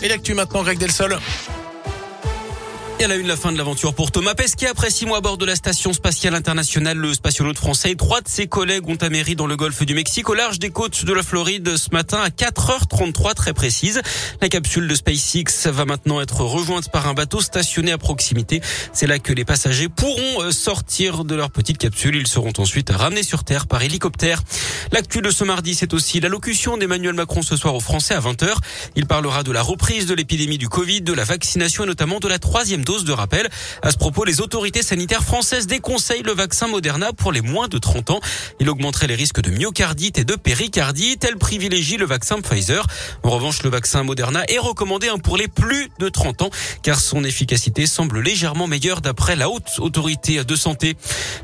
Et l'actu maintenant, Greg Delsol. Et à la une, la fin de l'aventure pour Thomas Pesquet. Après six mois à bord de la station spatiale internationale, le spationaute français et trois de ses collègues ont améri dans le golfe du Mexique au large des côtes de la Floride ce matin à 4h33 très précise. La capsule de SpaceX va maintenant être rejointe par un bateau stationné à proximité. C'est là que les passagers pourront euh, sortir de leur petite capsule. Ils seront ensuite ramenés sur Terre par hélicoptère. L'actu de ce mardi, c'est aussi l'allocution d'Emmanuel Macron ce soir aux Français à 20h. Il parlera de la reprise de l'épidémie du Covid, de la vaccination et notamment de la troisième dose de rappel. À ce propos, les autorités sanitaires françaises déconseillent le vaccin Moderna pour les moins de 30 ans. Il augmenterait les risques de myocardite et de péricardite. Elle privilégie le vaccin Pfizer. En revanche, le vaccin Moderna est recommandé pour les plus de 30 ans car son efficacité semble légèrement meilleure d'après la haute autorité de santé.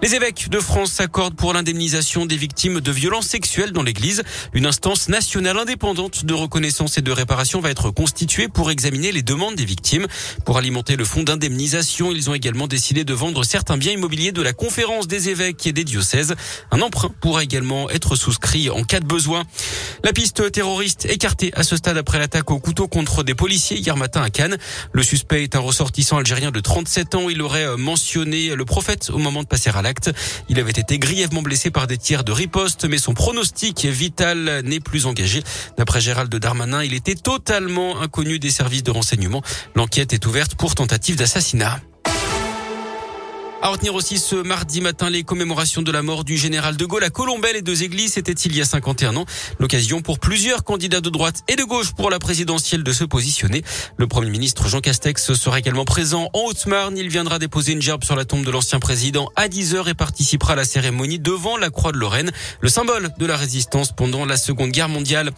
Les évêques de France s'accordent pour l'indemnisation des victimes de violences sexuelles dans l'église. Une instance nationale indépendante de reconnaissance et de réparation va être constituée pour examiner les demandes des victimes. Pour alimenter le fonds d'indemnisation, ils ont également décidé de vendre certains biens immobiliers de la conférence des évêques et des diocèses. Un emprunt pourra également être souscrit en cas de besoin. La piste terroriste écartée à ce stade après l'attaque au couteau contre des policiers hier matin à Cannes. Le suspect est un ressortissant algérien de 37 ans. Il aurait mentionné le prophète au moment de passer à l'acte. Il avait été grièvement blessé par des tirs de riposte, mais son pronostic vital n'est plus engagé. D'après Gérald Darmanin, il était totalement inconnu des services de renseignement. L'enquête est ouverte pour tentative d'assassinat. À retenir aussi ce mardi matin les commémorations de la mort du général de Gaulle à Colombelle et deux églises. C'était il y a 51 ans. L'occasion pour plusieurs candidats de droite et de gauche pour la présidentielle de se positionner. Le premier ministre Jean Castex sera également présent en Haute-Marne. Il viendra déposer une gerbe sur la tombe de l'ancien président à 10 heures et participera à la cérémonie devant la Croix de Lorraine, le symbole de la résistance pendant la Seconde Guerre mondiale.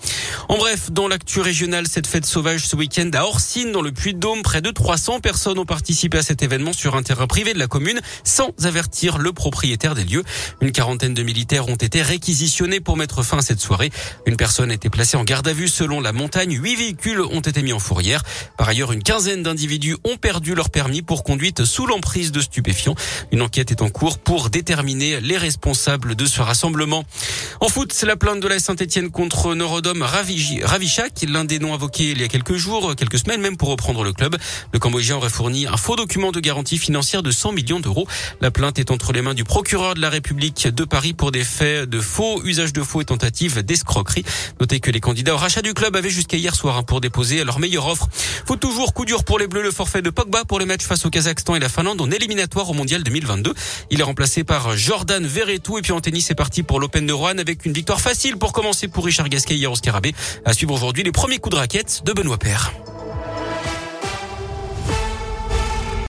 En bref, dans l'actu régionale, cette fête sauvage ce week-end à Orsine, dans le Puy-de-Dôme, près de 300 personnes ont participé à cet événement sur un terrain privé de la commune sans avertir le propriétaire des lieux. Une quarantaine de militaires ont été réquisitionnés pour mettre fin à cette soirée. Une personne a été placée en garde à vue selon la montagne. Huit véhicules ont été mis en fourrière. Par ailleurs, une quinzaine d'individus ont perdu leur permis pour conduite sous l'emprise de stupéfiants. Une enquête est en cours pour déterminer les responsables de ce rassemblement. En foot, c'est la plainte de la Saint-Etienne contre Norodom Ravichak, l'un des noms invoqués il y a quelques jours, quelques semaines même pour reprendre le club. Le Cambodgien aurait fourni un faux document de garantie financière de 100 millions d'euros. La plainte est entre les mains du procureur de la République de Paris pour des faits de faux, usage de faux et tentative d'escroquerie. Notez que les candidats au rachat du club avaient jusqu'à hier soir hein, pour déposer leur meilleure offre. Faut toujours coup dur pour les Bleus, le forfait de Pogba pour les matchs face au Kazakhstan et la Finlande en éliminatoire au Mondial 2022. Il est remplacé par Jordan Verretou et puis en tennis c'est parti pour l'Open de Rouen avec une victoire facile pour commencer pour Richard Gasquet hier au Scarabée. À suivre aujourd'hui les premiers coups de raquette de Benoît Père.